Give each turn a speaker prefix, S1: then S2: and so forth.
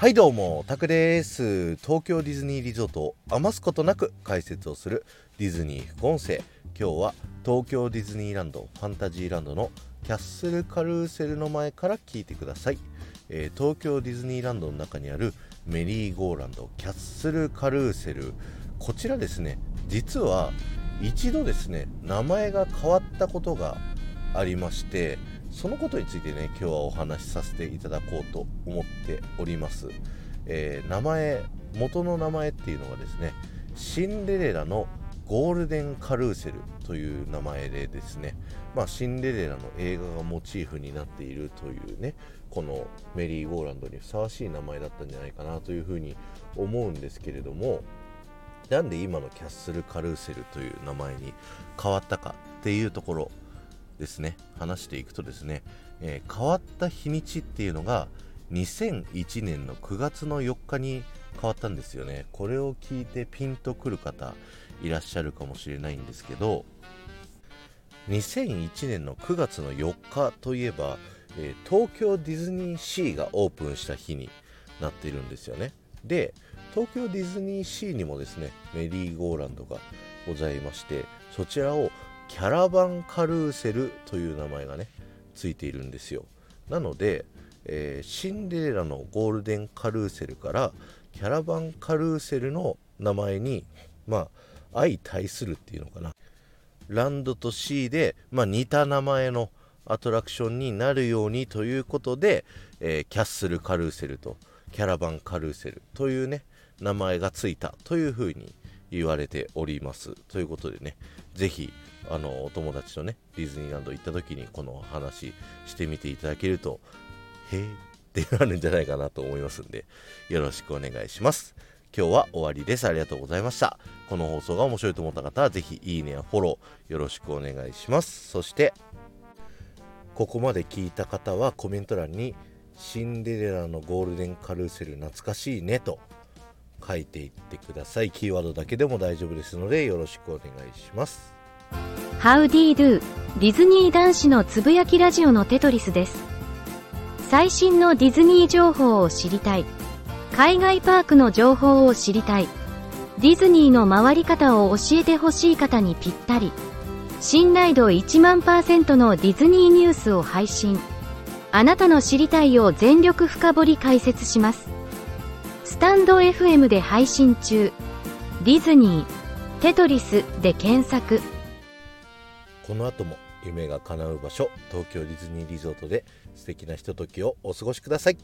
S1: はいどうも、タクです。東京ディズニーリゾートを余すことなく解説をするディズニー副音声。今日は東京ディズニーランドファンタジーランドのキャッスルカルーセルの前から聞いてください、えー、東京ディズニーランドの中にあるメリーゴーランドキャッスルカルーセルこちらですね実は一度ですね名前が変わったことがありましてそのことについてね今日はお話しさせていただこうと思っております、えー、名前元の名前っていうのがですねシンデレラのゴールデンカルーセルという名前でですね、まあ、シンデレラの映画がモチーフになっているというねこのメリーゴーランドにふさわしい名前だったんじゃないかなというふうに思うんですけれどもなんで今のキャッスルカルーセルという名前に変わったかっていうところですね話していくとですね、えー、変わった日にちっていうのが2001年の9月の4日に変わったんですよね。これを聞いてピンとくる方いらっしゃるかもしれないんですけど2001年の9月の4日といえば、えー、東京ディズニーシーがオープンした日になっているんですよね。で東京ディズニーシーにもですねメリーゴーランドがございましてそちらをキャラバンカルーセルという名前がねついているんですよ。なので、えー、シンデレラのゴールデンカルーセルからキャラバンカルーセルの名前にまあ相対するっていうのかな。ランドとシーで、まあ、似た名前のアトラクションになるようにということで、えー、キャッスルカルーセルとキャラバンカルーセルというね名前がついたというふうに言われております。ということでね是非あのお友達とねディズニーランド行った時にこの話してみていただけるとへえってなるんじゃないかなと思いますんでよろしくお願いします。今日は終わりです。ありがとうございました。この放送が面白いと思った方は是非いいねやフォローよろしくお願いします。そしてここまで聞いた方はコメント欄にシンデレラのゴールデンカルーセル懐かしいねと書いていってください。キーワードだけでも大丈夫ですのでよろしくお願いします。
S2: ハウディドゥディズニー男子のつぶやきラジオのテトリスです。最新のディズニー情報を知りたい。海外パークの情報を知りたい。ディズニーの回り方を教えてほしい方にぴったり。信頼度1万パーセントのディズニーニュースを配信。あなたの知りたいを全力深掘り解説します。スタンド FM で配信中。ディズニーテトリスで検索。
S1: この後も夢が叶う場所東京ディズニーリゾートで素敵なひとときをお過ごしください。